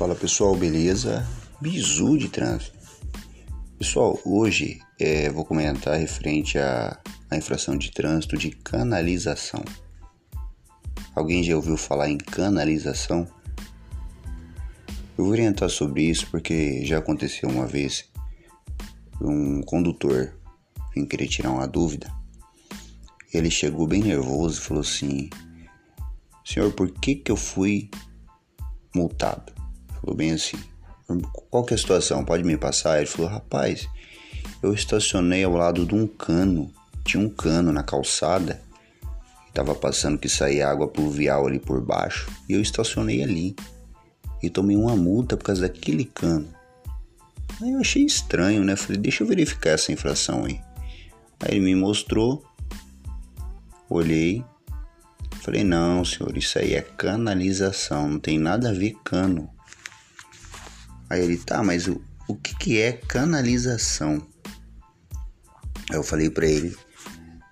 Fala pessoal, beleza? Bizu de trânsito. Pessoal, hoje é, vou comentar referente à, à infração de trânsito de canalização. Alguém já ouviu falar em canalização? Eu vou orientar sobre isso porque já aconteceu uma vez. Um condutor vim querer tirar uma dúvida. Ele chegou bem nervoso e falou assim: Senhor, por que, que eu fui multado? Falou bem assim. Qual que é a situação? Pode me passar? Ele falou, rapaz, eu estacionei ao lado de um cano. Tinha um cano na calçada. Tava passando que saía água pluvial ali por baixo. E eu estacionei ali. E tomei uma multa por causa daquele cano. Aí eu achei estranho, né? Falei, deixa eu verificar essa infração aí. Aí ele me mostrou. Olhei. Falei, não, senhor, isso aí é canalização. Não tem nada a ver cano. Aí ele, tá, mas o, o que, que é canalização? Aí eu falei para ele,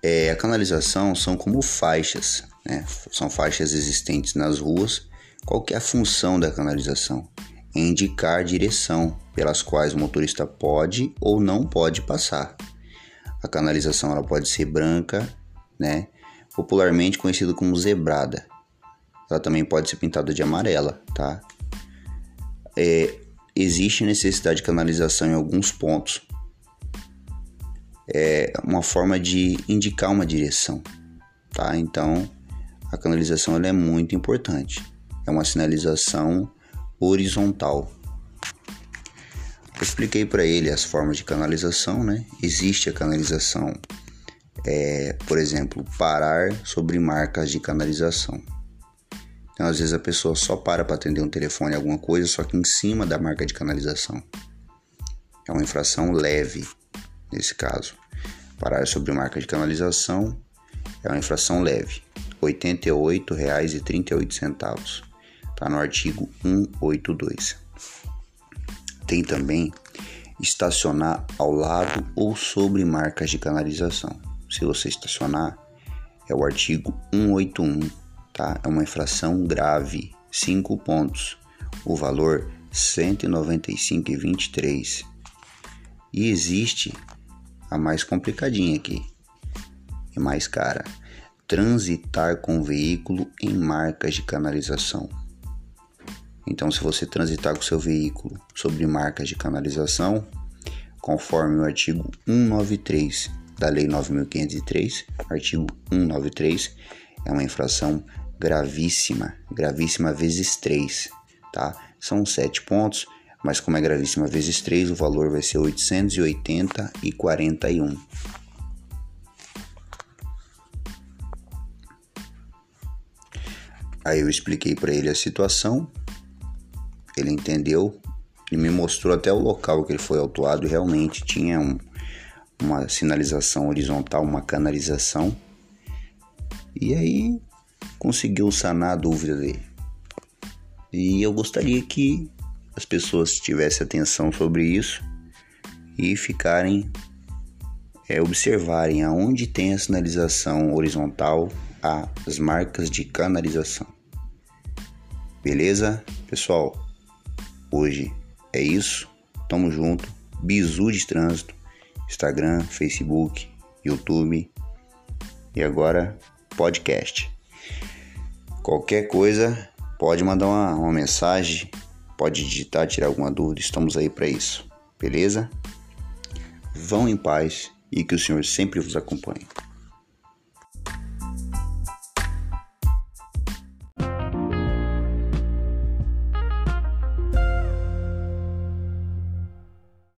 é, a canalização são como faixas, né? São faixas existentes nas ruas. Qual que é a função da canalização? É indicar a direção pelas quais o motorista pode ou não pode passar. A canalização ela pode ser branca, né? Popularmente conhecida como zebrada. Ela também pode ser pintada de amarela, tá? É, existe necessidade de canalização em alguns pontos. É uma forma de indicar uma direção, tá? Então, a canalização ela é muito importante. É uma sinalização horizontal. Eu expliquei para ele as formas de canalização, né? Existe a canalização, é, por exemplo, parar sobre marcas de canalização. Então, às vezes a pessoa só para para atender um telefone, alguma coisa, só que em cima da marca de canalização. É uma infração leve, nesse caso. Parar sobre marca de canalização é uma infração leve. R$ 88,38. Está no artigo 182. Tem também estacionar ao lado ou sobre marcas de canalização. Se você estacionar, é o artigo 181 tá? É uma infração grave, 5 pontos. O valor 195,23. E existe a mais complicadinha aqui e mais cara. Transitar com veículo em marcas de canalização. Então, se você transitar com seu veículo sobre marcas de canalização, conforme o artigo 193 da Lei 9503, artigo 193, é uma infração gravíssima, gravíssima vezes 3, tá? São 7 pontos, mas como é gravíssima vezes 3, o valor vai ser 880 e 41. Aí eu expliquei para ele a situação, ele entendeu, ele me mostrou até o local que ele foi autuado e realmente tinha um, uma sinalização horizontal, uma canalização. E aí conseguiu sanar a dúvida dele. E eu gostaria que as pessoas tivessem atenção sobre isso e ficarem é, observarem aonde tem a sinalização horizontal as marcas de canalização. Beleza? Pessoal, hoje é isso. Tamo junto. Bizu de trânsito. Instagram, Facebook, YouTube e agora podcast. Qualquer coisa, pode mandar uma, uma mensagem, pode digitar, tirar alguma dúvida, estamos aí para isso. Beleza? Vão em paz e que o Senhor sempre vos acompanhe.